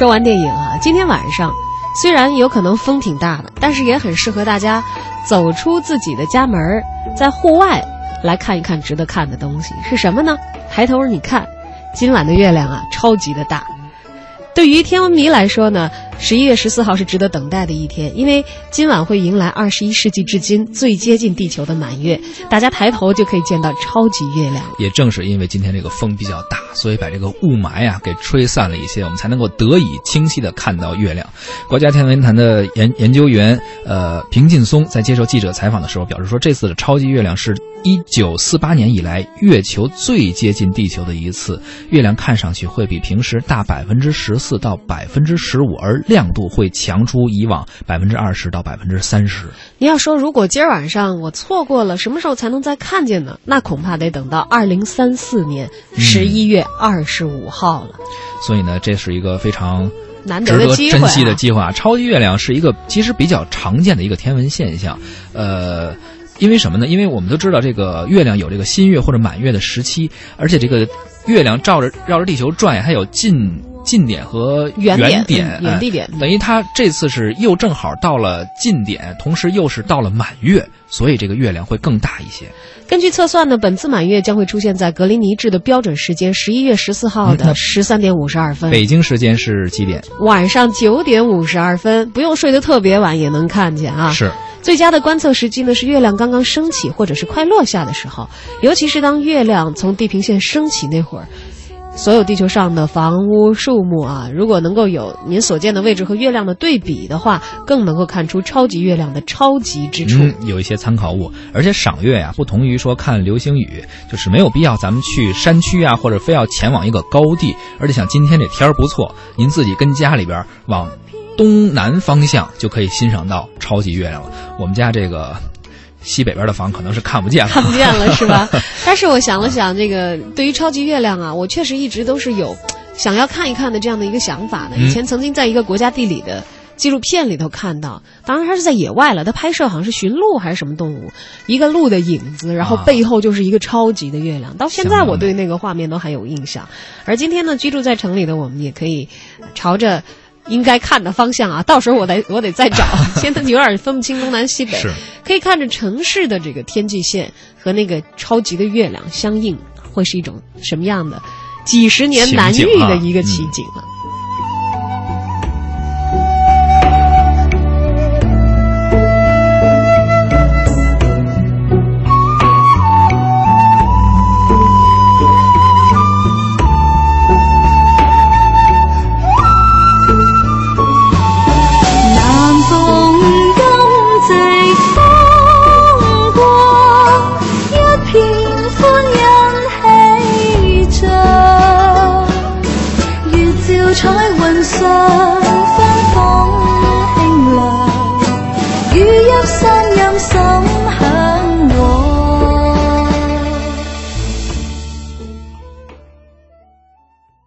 说完电影啊，今天晚上虽然有可能风挺大的，但是也很适合大家走出自己的家门，在户外来看一看值得看的东西是什么呢？抬头你看，今晚的月亮啊，超级的大。对于天文迷来说呢，十一月十四号是值得等待的一天，因为今晚会迎来二十一世纪至今最接近地球的满月，大家抬头就可以见到超级月亮。也正是因为今天这个风比较大，所以把这个雾霾啊给吹散了一些，我们才能够得以清晰的看到月亮。国家天文台的研研究员呃平劲松在接受记者采访的时候表示说，这次的超级月亮是一九四八年以来月球最接近地球的一次，月亮看上去会比平时大百分之十四到百分之十五，而亮度会强出以往百分之二十到百分之三十。你要说如果今儿晚上我错过了，什么时候才能再看见呢？那恐怕得等到二零三四年十一月二十五号了。所以呢，这是一个非常难得得的机会、啊，珍惜的计划。超级月亮是一个其实比较常见的一个天文现象，呃。因为什么呢？因为我们都知道，这个月亮有这个新月或者满月的时期，而且这个月亮照着绕着地球转呀，它有近近点和远点、点、远地点，等于他这次是又正好到了近点，同时又是到了满月，所以这个月亮会更大一些。根据测算呢，本次满月将会出现在格林尼治的标准时间十一月十四号的十三点五十二分。北京时间是几点？晚上九点五十二分，不用睡得特别晚也能看见啊。是。最佳的观测时机呢是月亮刚刚升起或者是快落下的时候，尤其是当月亮从地平线升起那会儿，所有地球上的房屋、树木啊，如果能够有您所见的位置和月亮的对比的话，更能够看出超级月亮的超级之处。有一些参考物，而且赏月呀、啊，不同于说看流星雨，就是没有必要咱们去山区啊，或者非要前往一个高地，而且像今天这天儿不错，您自己跟家里边往。东南方向就可以欣赏到超级月亮了。我们家这个西北边的房可能是看不见了，看不见了是吧？但是我想了想，这个对于超级月亮啊，我确实一直都是有想要看一看的这样的一个想法的。以前曾经在一个国家地理的纪录片里头看到，当然它是在野外了，它拍摄好像是驯鹿还是什么动物，一个鹿的影子，然后背后就是一个超级的月亮。到现在我对那个画面都还有印象。而今天呢，居住在城里的我们也可以朝着。应该看的方向啊，到时候我得我得再找，现在有点分不清东南西北。是，可以看着城市的这个天际线和那个超级的月亮相应，会是一种什么样的几十年难遇的一个奇景啊！彩雲上，芬芳輕涼，如一山阴森。